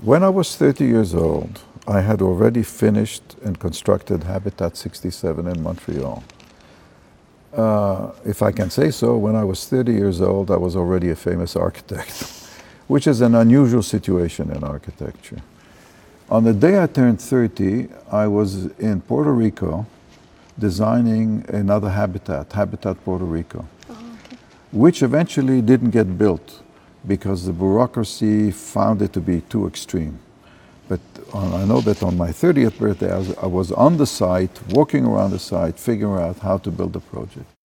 When I was 30 years old, I had already finished and constructed Habitat 67 in Montreal. Uh, if I can say so, when I was 30 years old, I was already a famous architect, which is an unusual situation in architecture. On the day I turned 30, I was in Puerto Rico designing another habitat, Habitat Puerto Rico, which eventually didn't get built because the bureaucracy found it to be too extreme. But on, I know that on my 30th birthday, I was, I was on the site, walking around the site, figuring out how to build the project.